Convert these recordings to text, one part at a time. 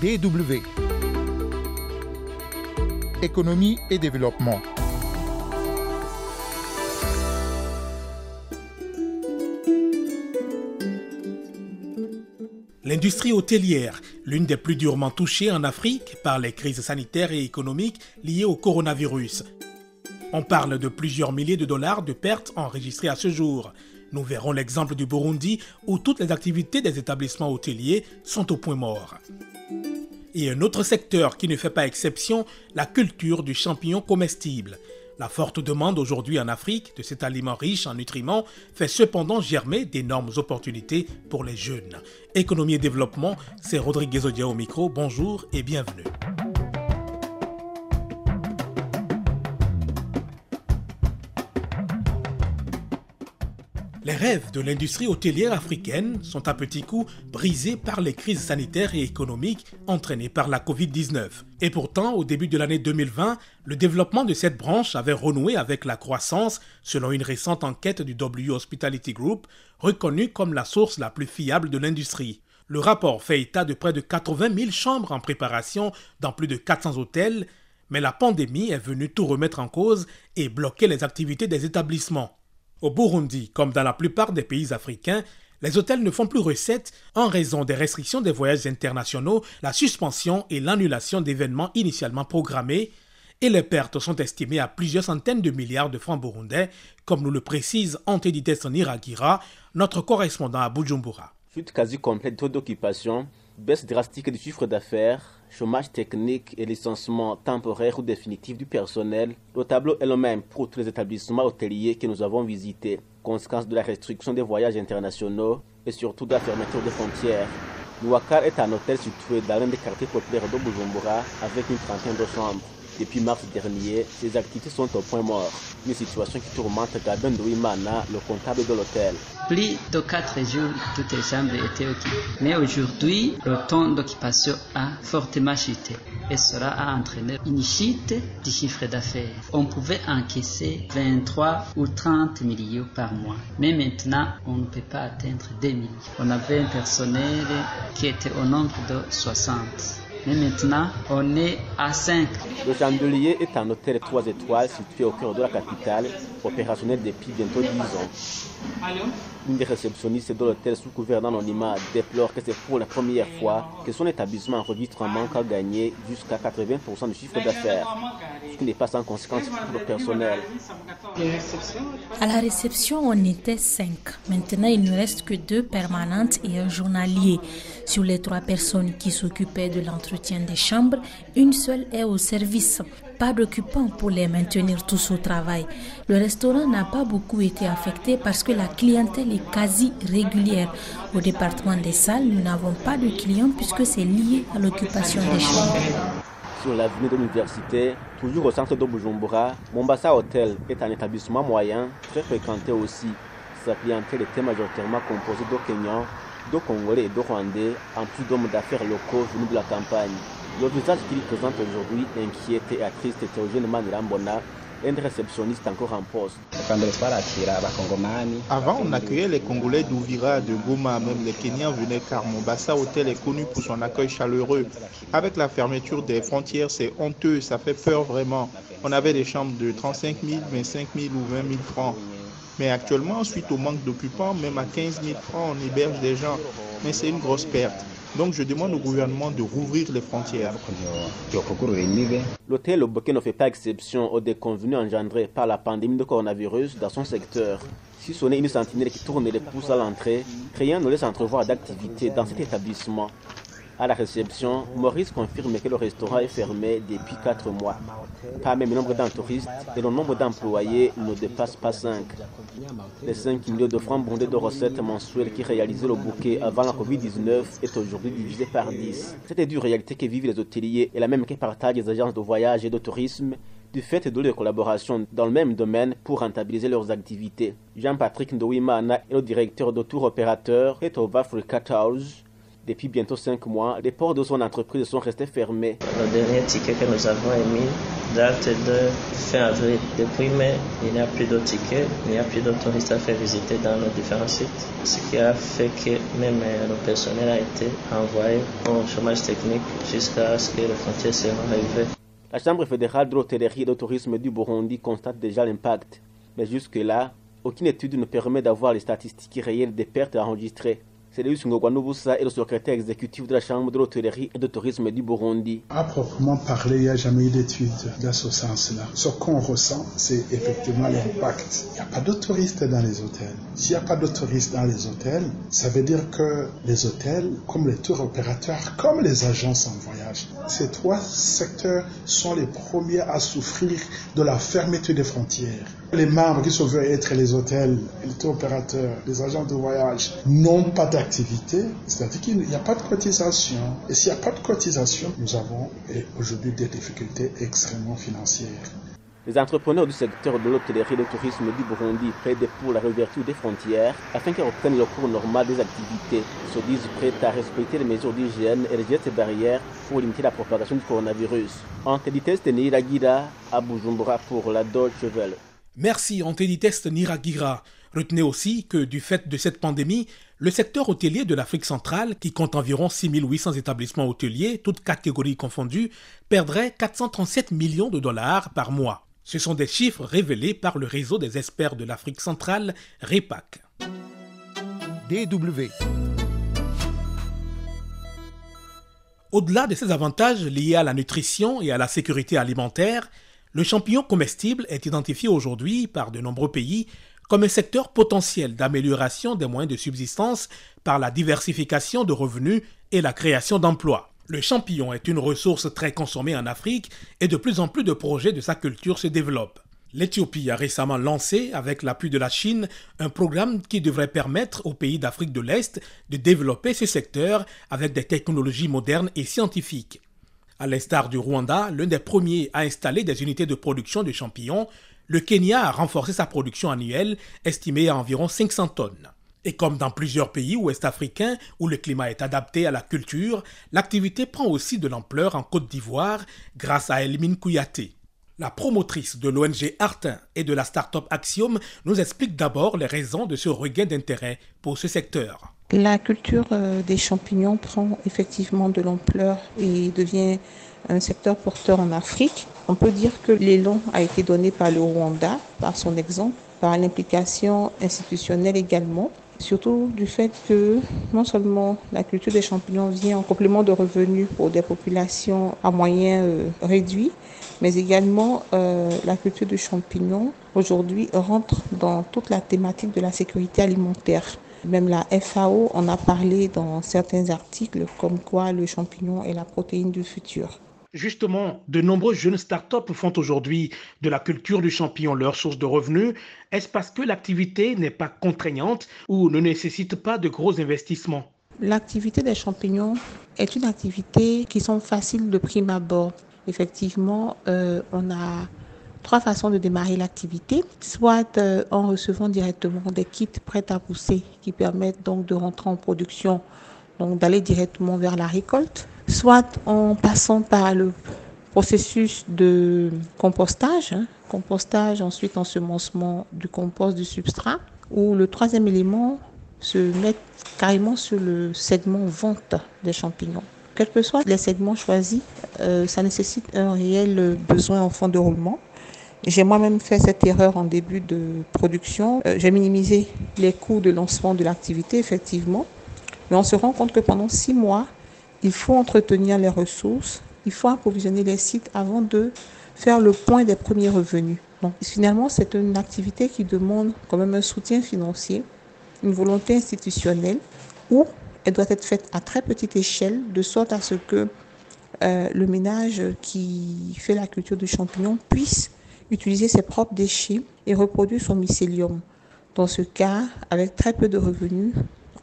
DW. Économie et développement. L'industrie hôtelière, l'une des plus durement touchées en Afrique par les crises sanitaires et économiques liées au coronavirus. On parle de plusieurs milliers de dollars de pertes enregistrées à ce jour. Nous verrons l'exemple du Burundi où toutes les activités des établissements hôteliers sont au point mort. Et un autre secteur qui ne fait pas exception, la culture du champignon comestible. La forte demande aujourd'hui en Afrique de cet aliment riche en nutriments fait cependant germer d'énormes opportunités pour les jeunes. Économie et développement, c'est Rodrigue Odia au micro. Bonjour et bienvenue. Les rêves de l'industrie hôtelière africaine sont à petits coups brisés par les crises sanitaires et économiques entraînées par la Covid-19. Et pourtant, au début de l'année 2020, le développement de cette branche avait renoué avec la croissance selon une récente enquête du W Hospitality Group, reconnue comme la source la plus fiable de l'industrie. Le rapport fait état de près de 80 000 chambres en préparation dans plus de 400 hôtels, mais la pandémie est venue tout remettre en cause et bloquer les activités des établissements. Au Burundi, comme dans la plupart des pays africains, les hôtels ne font plus recette en raison des restrictions des voyages internationaux, la suspension et l'annulation d'événements initialement programmés, et les pertes sont estimées à plusieurs centaines de milliards de francs burundais, comme nous le précise Antedites Niragira, notre correspondant à Bujumbura. Chute quasi complète d'occupation, baisse drastique du chiffre d'affaires, chômage technique et licenciement temporaire ou définitif du personnel, le tableau est le même pour tous les établissements hôteliers que nous avons visités, conséquence de la restriction des voyages internationaux et surtout de la fermeture des frontières. Nouakar est un hôtel situé dans l'un des quartiers populaires de Bujumbura avec une trentaine de chambres. Depuis mars dernier, ces activités sont au point mort. Une situation qui tourmente Gaben Douimana, le comptable de l'hôtel. Plus de 4 jours, toutes les chambres étaient occupées. Mais aujourd'hui, le temps d'occupation a fortement chuté. Et cela a entraîné une chute du chiffre d'affaires. On pouvait encaisser 23 ou 30 millions par mois. Mais maintenant, on ne peut pas atteindre 2 millions. On avait un personnel qui était au nombre de 60. Mais maintenant, on est à 5. Le Chandelier est un hôtel 3 étoiles situé au cœur de la capitale, opérationnel depuis bientôt 10 ans. Une des réceptionnistes de l'hôtel sous couvert d'anonymat déplore que c'est pour la première fois que son établissement enregistre un manque à gagner jusqu'à 80% du chiffre d'affaires, ce qui n'est pas sans conséquence pour le personnel. À la réception, on était 5. Maintenant, il ne reste que deux permanentes et un journalier. Sur les trois personnes qui s'occupaient de l'entretien des chambres, une seule est au service. Pas d'occupants pour les maintenir tous au travail. Le restaurant n'a pas beaucoup été affecté parce que la clientèle est quasi régulière. Au département des salles, nous n'avons pas de clients puisque c'est lié à l'occupation des chambres. Sur l'avenue de l'université, toujours au centre de Bujumbura, Mombasa Hotel est un établissement moyen, très fréquenté aussi. Sa clientèle était majoritairement composée de Kenyans, de Congolais et de Rwandais, en plus d'hommes d'affaires locaux venus de la campagne. Le visage qu'il présente aujourd'hui inquiète et attriste Théogène Manirambona, un réceptionniste encore en poste. Avant, on accueillait les Congolais d'Ouvira, de Goma, même les Kenyans venaient car Mombasa Hotel est connu pour son accueil chaleureux. Avec la fermeture des frontières, c'est honteux, ça fait peur vraiment. On avait des chambres de 35 000, 25 000 ou 20 000 francs. Mais actuellement, suite au manque d'occupants, même à 15 000 francs, on héberge des gens. Mais c'est une grosse perte. Donc je demande au gouvernement de rouvrir les frontières. L'hôtel Oboké ne fait pas exception aux déconvenus engendrés par la pandémie de coronavirus dans son secteur. Si ce n'est une sentinelle qui tourne les pouces à l'entrée, rien ne laisse entrevoir d'activité dans cet établissement. À la réception, Maurice confirme que le restaurant est fermé depuis 4 mois. Pas même le nombre d'entouristes et le nombre d'employés ne dépasse pas 5. Les 5 millions de francs bondés de recettes mensuelles qui réalisaient le bouquet avant la Covid-19 est aujourd'hui divisé par 10. Cette dure réalité que vivent les hôteliers est la même que partagent les agences de voyage et de tourisme du fait de leur collaboration dans le même domaine pour rentabiliser leurs activités. Jean-Patrick Ndouimana est le directeur de tour opérateur et of Africa House. Depuis bientôt 5 mois, les portes de son entreprise sont restés fermés. Le dernier ticket que nous avons émis date de fin avril. Depuis mai, il n'y a plus de tickets, il n'y a plus de touristes à faire visiter dans nos différents sites, ce qui a fait que même le personnel a été envoyé au chômage technique jusqu'à ce que les frontières soient arrivées. La Chambre fédérale de l'hôtellerie et de tourisme du Burundi constate déjà l'impact. Mais jusque-là, aucune étude ne permet d'avoir les statistiques réelles des pertes enregistrées. C'est Léus Ngogwanoubusa et le secrétaire exécutif de la Chambre de l'hôtellerie et de tourisme du Burundi. À proprement parler, il n'y a jamais eu d'étude dans ce sens-là. Ce qu'on ressent, c'est effectivement l'impact. Il n'y a pas de touristes dans les hôtels. S'il n'y a pas de touristes dans les hôtels, ça veut dire que les hôtels, comme les tours opérateurs, comme les agences en voyage, ces trois secteurs sont les premiers à souffrir de la fermeture des frontières. Les membres qui se veulent être les hôtels, les tours opérateurs, les agents de voyage n'ont pas d'activité, c'est-à-dire qu'il n'y a pas de cotisation. Et s'il n'y a pas de cotisation, nous avons aujourd'hui des difficultés extrêmement financières. Les entrepreneurs du secteur de l'hôtellerie et du tourisme du Burundi plaident pour la réouverture des frontières afin qu'elles reprennent le cours normal des activités. Ils se disent prêts à respecter les mesures d'hygiène et les gestes barrières pour limiter la propagation du coronavirus. Antedites Niragira à Bujumbura pour la Deutsche Welle. Merci Antedites Niragira. Retenez aussi que du fait de cette pandémie, le secteur hôtelier de l'Afrique centrale, qui compte environ 6800 établissements hôteliers, toutes catégories confondues, perdrait 437 millions de dollars par mois. Ce sont des chiffres révélés par le réseau des experts de l'Afrique centrale, REPAC. DW. Au-delà de ses avantages liés à la nutrition et à la sécurité alimentaire, le champignon comestible est identifié aujourd'hui par de nombreux pays comme un secteur potentiel d'amélioration des moyens de subsistance par la diversification de revenus et la création d'emplois. Le champignon est une ressource très consommée en Afrique et de plus en plus de projets de sa culture se développent. L'Éthiopie a récemment lancé, avec l'appui de la Chine, un programme qui devrait permettre aux pays d'Afrique de l'Est de développer ce secteur avec des technologies modernes et scientifiques. À l'instar du Rwanda, l'un des premiers à installer des unités de production de champignons, le Kenya a renforcé sa production annuelle, estimée à environ 500 tonnes. Et comme dans plusieurs pays ouest-africains où le climat est adapté à la culture, l'activité prend aussi de l'ampleur en Côte d'Ivoire grâce à Elimine Kouyaté. La promotrice de l'ONG Artin et de la start-up Axiom nous explique d'abord les raisons de ce regain d'intérêt pour ce secteur. La culture euh, des champignons prend effectivement de l'ampleur et devient un secteur porteur en Afrique. On peut dire que l'élan a été donné par le Rwanda, par son exemple, par l'implication institutionnelle également, surtout du fait que non seulement la culture des champignons vient en complément de revenus pour des populations à moyens euh, réduits, mais également euh, la culture du champignon aujourd'hui rentre dans toute la thématique de la sécurité alimentaire. Même la FAO en a parlé dans certains articles comme quoi le champignon est la protéine du futur. Justement, de nombreux jeunes startups font aujourd'hui de la culture du champignon leur source de revenus. Est-ce parce que l'activité n'est pas contraignante ou ne nécessite pas de gros investissements? L'activité des champignons est une activité qui sont faciles de prime abord. Effectivement, euh, on a trois façons de démarrer l'activité, soit euh, en recevant directement des kits prêts à pousser qui permettent donc de rentrer en production, donc d'aller directement vers la récolte soit en passant par le processus de compostage, hein, compostage, ensuite ensemencement du compost du substrat, ou le troisième élément se met carrément sur le segment vente des champignons. Quels que soient les segments choisis, euh, ça nécessite un réel besoin en fond de roulement. J'ai moi-même fait cette erreur en début de production. Euh, j'ai minimisé les coûts de lancement de l'activité, effectivement. Mais on se rend compte que pendant six mois, il faut entretenir les ressources, il faut approvisionner les sites avant de faire le point des premiers revenus. Donc finalement, c'est une activité qui demande quand même un soutien financier, une volonté institutionnelle, où elle doit être faite à très petite échelle, de sorte à ce que euh, le ménage qui fait la culture du champignon puisse utiliser ses propres déchets et reproduire son mycélium. Dans ce cas, avec très peu de revenus,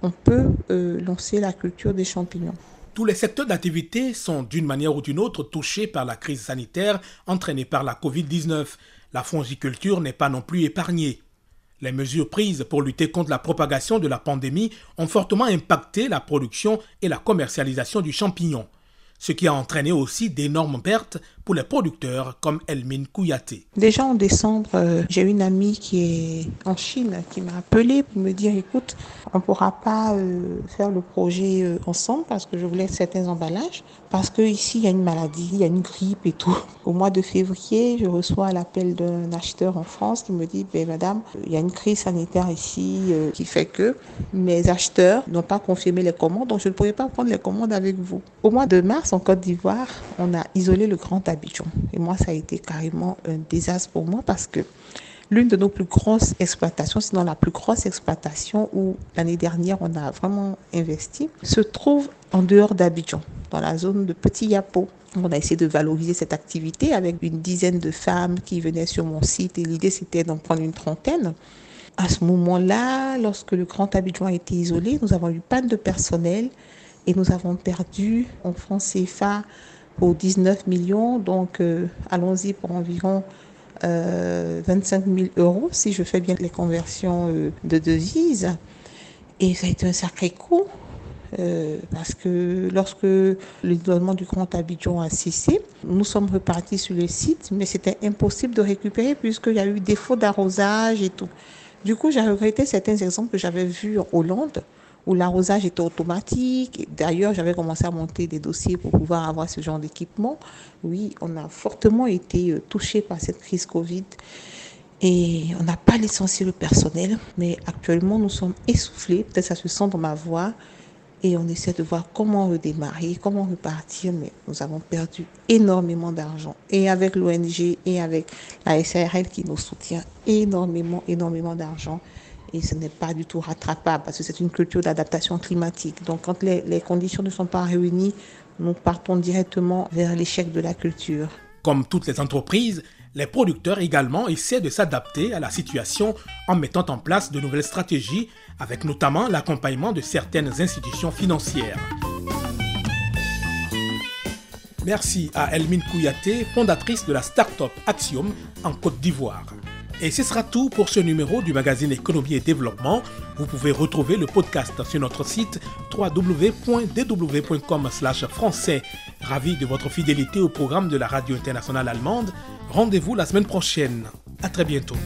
on peut euh, lancer la culture des champignons. Tous les secteurs d'activité sont d'une manière ou d'une autre touchés par la crise sanitaire entraînée par la Covid-19. La fongiculture n'est pas non plus épargnée. Les mesures prises pour lutter contre la propagation de la pandémie ont fortement impacté la production et la commercialisation du champignon. Ce qui a entraîné aussi d'énormes pertes pour les producteurs comme Elmine Kouyaté. Déjà en décembre, euh, j'ai une amie qui est en Chine qui m'a appelé pour me dire écoute, on ne pourra pas euh, faire le projet euh, ensemble parce que je voulais certains emballages. Parce que ici, il y a une maladie, il y a une grippe et tout. Au mois de février, je reçois l'appel d'un acheteur en France qui me dit ben, Madame, il y a une crise sanitaire ici qui fait que mes acheteurs n'ont pas confirmé les commandes, donc je ne pourrais pas prendre les commandes avec vous. Au mois de mars, en Côte d'Ivoire, on a isolé le Grand Abidjan. Et moi, ça a été carrément un désastre pour moi parce que l'une de nos plus grosses exploitations, sinon la plus grosse exploitation où l'année dernière on a vraiment investi, se trouve en dehors d'Abidjan, dans la zone de Petit Yapo. On a essayé de valoriser cette activité avec une dizaine de femmes qui venaient sur mon site et l'idée c'était d'en prendre une trentaine. À ce moment-là, lorsque le Grand Abidjan a été isolé, nous avons eu panne de personnel et nous avons perdu en France CFA pour 19 millions. Donc, euh, allons-y pour environ 25 euh, 000 euros, si je fais bien les conversions euh, de devises. Et ça a été un sacré coup. Parce que lorsque l'isolement du Grand Abidjan a cessé, nous sommes repartis sur le site, mais c'était impossible de récupérer puisqu'il y a eu défaut d'arrosage et tout. Du coup, j'ai regretté certains exemples que j'avais vus en Hollande, où l'arrosage était automatique. D'ailleurs, j'avais commencé à monter des dossiers pour pouvoir avoir ce genre d'équipement. Oui, on a fortement été euh, touché par cette crise Covid. Et on n'a pas licencié le personnel, mais actuellement nous sommes essoufflés, peut-être ça se sent dans ma voix, et on essaie de voir comment redémarrer, comment repartir, mais nous avons perdu énormément d'argent, et avec l'ONG et avec la SARL qui nous soutient énormément, énormément d'argent et ce n'est pas du tout rattrapable parce que c'est une culture d'adaptation climatique. Donc quand les, les, conditions ne sont pas réunies, nous partons directement vers l'échec de la culture. Comme toutes les entreprises, les producteurs également essaient de s'adapter à la situation en mettant en place de nouvelles stratégies avec notamment l'accompagnement de certaines institutions financières. Merci à Elmine Kouyaté, fondatrice de la start-up Axiom en Côte d'Ivoire. Et ce sera tout pour ce numéro du magazine Économie et Développement. Vous pouvez retrouver le podcast sur notre site www.dw.com français. Ravi de votre fidélité au programme de la radio internationale allemande. Rendez-vous la semaine prochaine. À très bientôt.